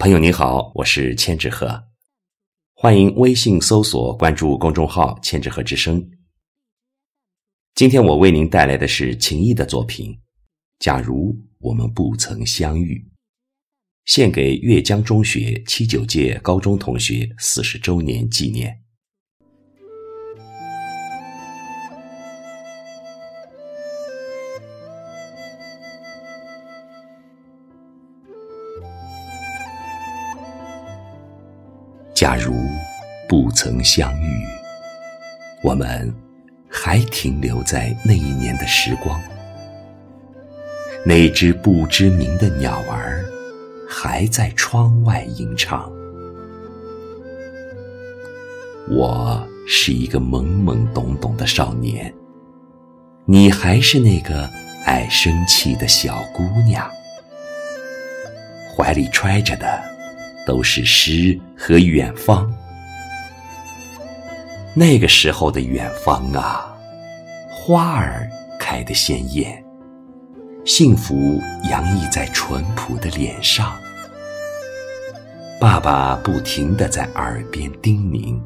朋友你好，我是千纸鹤，欢迎微信搜索关注公众号“千纸鹤之声”。今天我为您带来的是秦毅的作品《假如我们不曾相遇》，献给阅江中学七九届高中同学四十周年纪念。假如不曾相遇，我们还停留在那一年的时光。那只不知名的鸟儿还在窗外吟唱。我是一个懵懵懂懂的少年，你还是那个爱生气的小姑娘，怀里揣着的。都是诗和远方。那个时候的远方啊，花儿开得鲜艳，幸福洋溢在淳朴的脸上。爸爸不停地在耳边叮咛，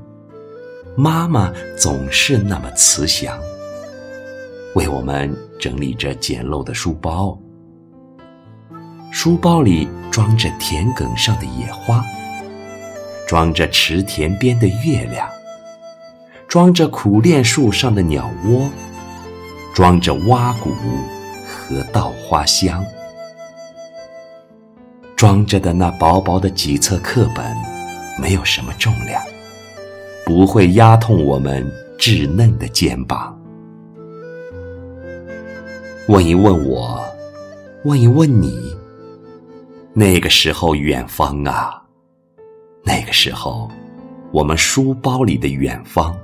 妈妈总是那么慈祥，为我们整理着简陋的书包。书包里装着田埂上的野花，装着池田边的月亮，装着苦楝树上的鸟窝，装着蛙鼓和稻花香，装着的那薄薄的几册课本，没有什么重量，不会压痛我们稚嫩的肩膀。问一问我，问一问你。那个时候，远方啊，那个时候，我们书包里的远方，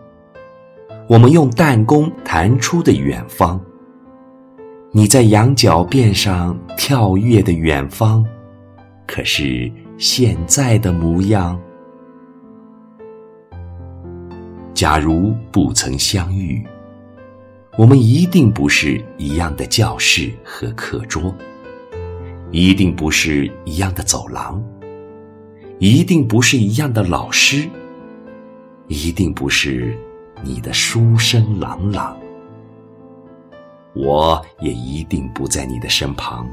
我们用弹弓弹出的远方，你在羊角辫上跳跃的远方，可是现在的模样。假如不曾相遇，我们一定不是一样的教室和课桌。一定不是一样的走廊，一定不是一样的老师，一定不是你的书声朗朗。我也一定不在你的身旁。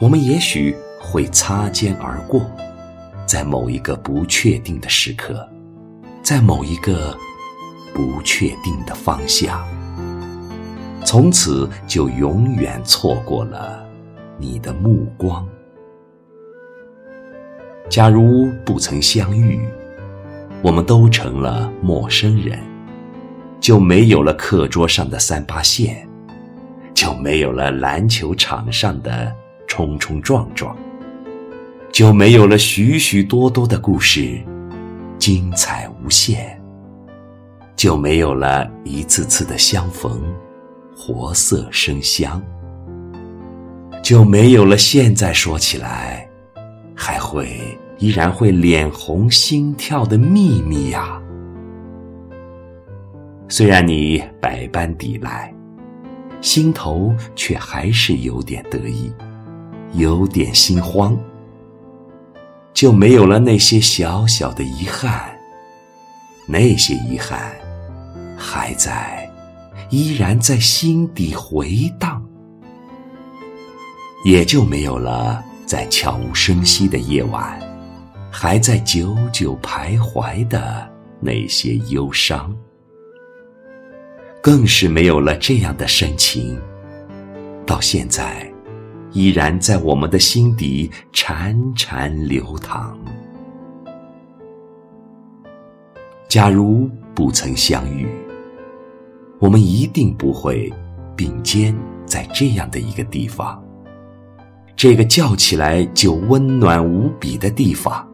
我们也许会擦肩而过，在某一个不确定的时刻，在某一个不确定的方向，从此就永远错过了。你的目光。假如不曾相遇，我们都成了陌生人，就没有了课桌上的三八线，就没有了篮球场上的冲冲撞撞，就没有了许许多多的故事，精彩无限，就没有了一次次的相逢，活色生香。就没有了。现在说起来，还会依然会脸红心跳的秘密呀。虽然你百般抵赖，心头却还是有点得意，有点心慌。就没有了那些小小的遗憾，那些遗憾还在，依然在心底回荡。也就没有了在悄无声息的夜晚，还在久久徘徊的那些忧伤，更是没有了这样的深情，到现在依然在我们的心底潺潺流淌。假如不曾相遇，我们一定不会并肩在这样的一个地方。这个叫起来就温暖无比的地方，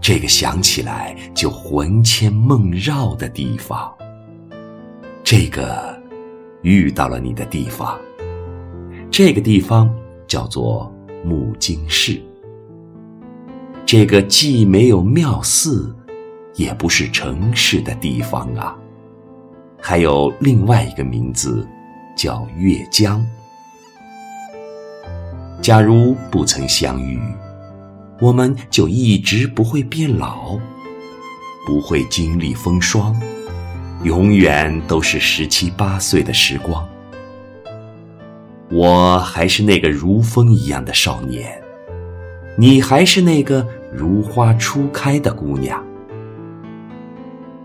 这个想起来就魂牵梦绕的地方，这个遇到了你的地方，这个地方叫做木金市。这个既没有庙寺，也不是城市的地方啊，还有另外一个名字，叫岳江。假如不曾相遇，我们就一直不会变老，不会经历风霜，永远都是十七八岁的时光。我还是那个如风一样的少年，你还是那个如花初开的姑娘。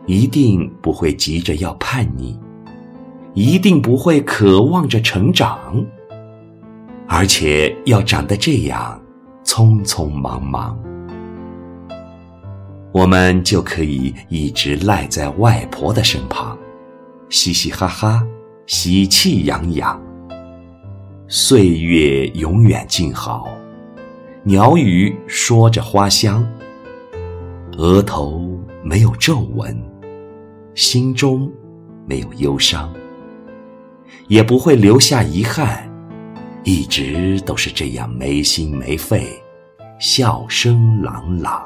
一定不会急着要叛逆，一定不会渴望着成长，而且要长得这样匆匆忙忙，我们就可以一直赖在外婆的身旁，嘻嘻哈哈，喜气洋洋。岁月永远静好，鸟语说着花香，额头没有皱纹。心中没有忧伤，也不会留下遗憾，一直都是这样没心没肺，笑声朗朗。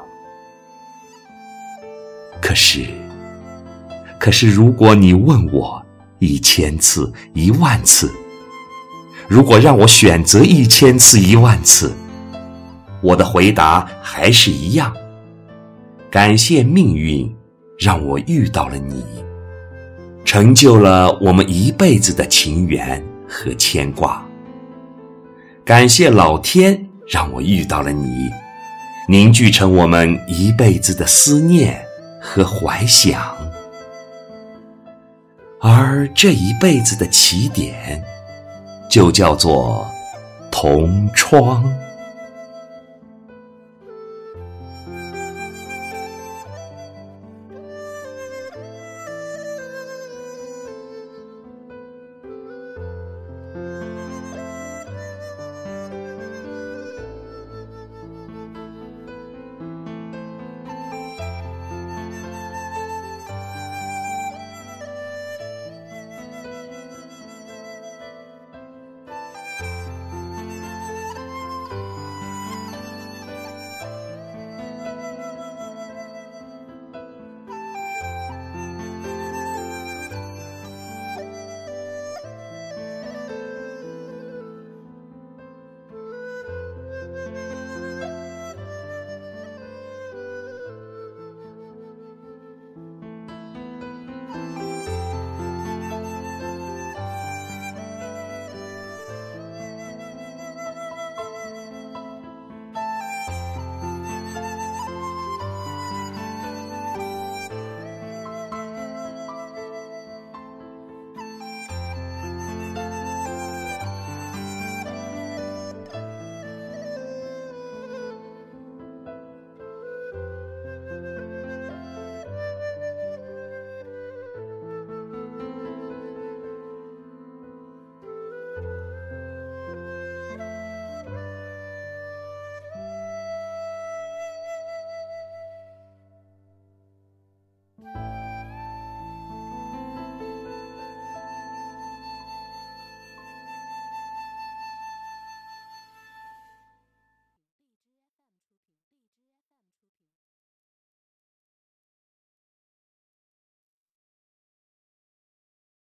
可是，可是，如果你问我一千次、一万次，如果让我选择一千次、一万次，我的回答还是一样：感谢命运。让我遇到了你，成就了我们一辈子的情缘和牵挂。感谢老天，让我遇到了你，凝聚成我们一辈子的思念和怀想。而这一辈子的起点，就叫做同窗。